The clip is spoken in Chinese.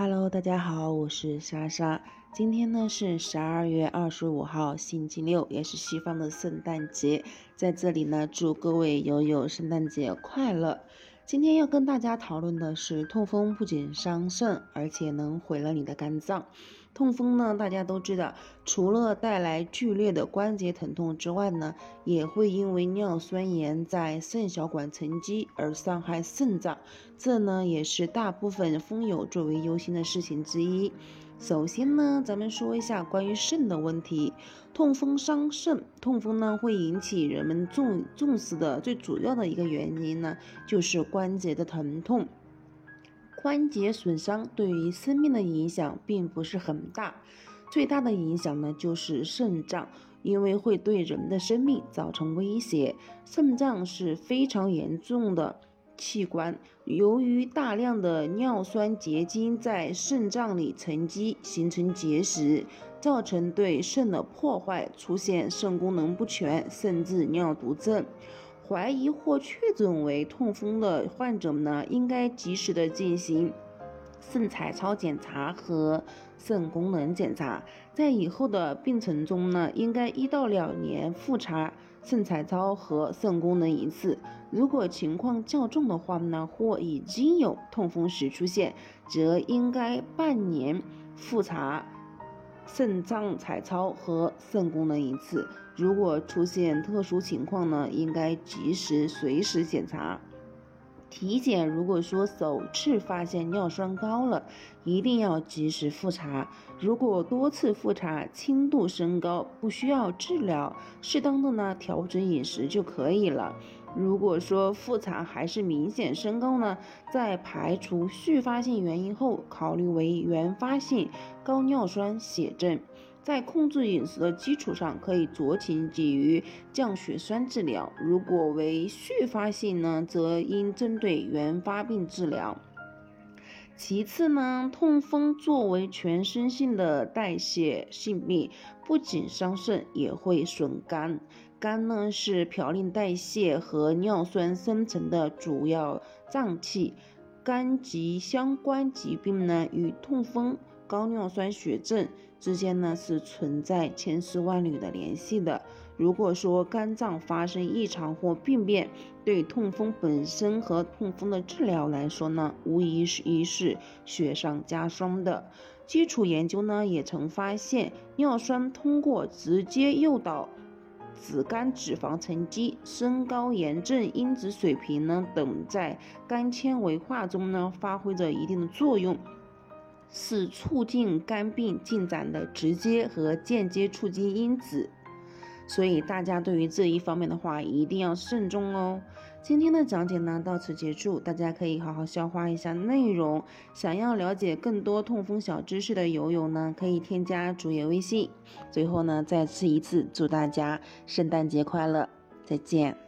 Hello，大家好，我是莎莎。今天呢是十二月二十五号，星期六，也是西方的圣诞节。在这里呢，祝各位友友圣诞节快乐。今天要跟大家讨论的是，痛风不仅伤肾，而且能毁了你的肝脏。痛风呢，大家都知道，除了带来剧烈的关节疼痛之外呢，也会因为尿酸盐在肾小管沉积而伤害肾脏。这呢，也是大部分风友最为忧心的事情之一。首先呢，咱们说一下关于肾的问题。痛风伤肾，痛风呢会引起人们重重视的最主要的一个原因呢，就是关节的疼痛。关节损伤对于生命的影响并不是很大，最大的影响呢就是肾脏，因为会对人的生命造成威胁。肾脏是非常严重的。器官由于大量的尿酸结晶在肾脏里沉积，形成结石，造成对肾的破坏，出现肾功能不全，甚至尿毒症。怀疑或确诊为痛风的患者呢，应该及时的进行肾彩超检查和肾功能检查，在以后的病程中呢，应该一到两年复查。肾彩超和肾功能一次，如果情况较重的话呢，或已经有痛风史出现，则应该半年复查肾脏彩超和肾功能一次。如果出现特殊情况呢，应该及时随时检查。体检如果说首次发现尿酸高了，一定要及时复查。如果多次复查轻度升高，不需要治疗，适当的呢调整饮食就可以了。如果说复查还是明显升高呢，在排除续发性原因后，考虑为原发性高尿酸血症。在控制饮食的基础上，可以酌情给予降血栓治疗。如果为续发性呢，则应针对原发病治疗。其次呢，痛风作为全身性的代谢性病，不仅伤肾，也会损肝。肝呢是嘌呤代谢和尿酸生成的主要脏器，肝及相关疾病呢与痛风。高尿酸血症之间呢是存在千丝万缕的联系的。如果说肝脏发生异常或病变，对痛风本身和痛风的治疗来说呢，无疑是一是雪上加霜的。基础研究呢也曾发现，尿酸通过直接诱导脂肝脂肪沉积，升高炎症因子水平呢等，在肝纤维化中呢发挥着一定的作用。是促进肝病进展的直接和间接促进因子，所以大家对于这一方面的话一定要慎重哦。今天的讲解呢到此结束，大家可以好好消化一下内容。想要了解更多痛风小知识的友友呢，可以添加主页微信。最后呢，再次一次祝大家圣诞节快乐，再见。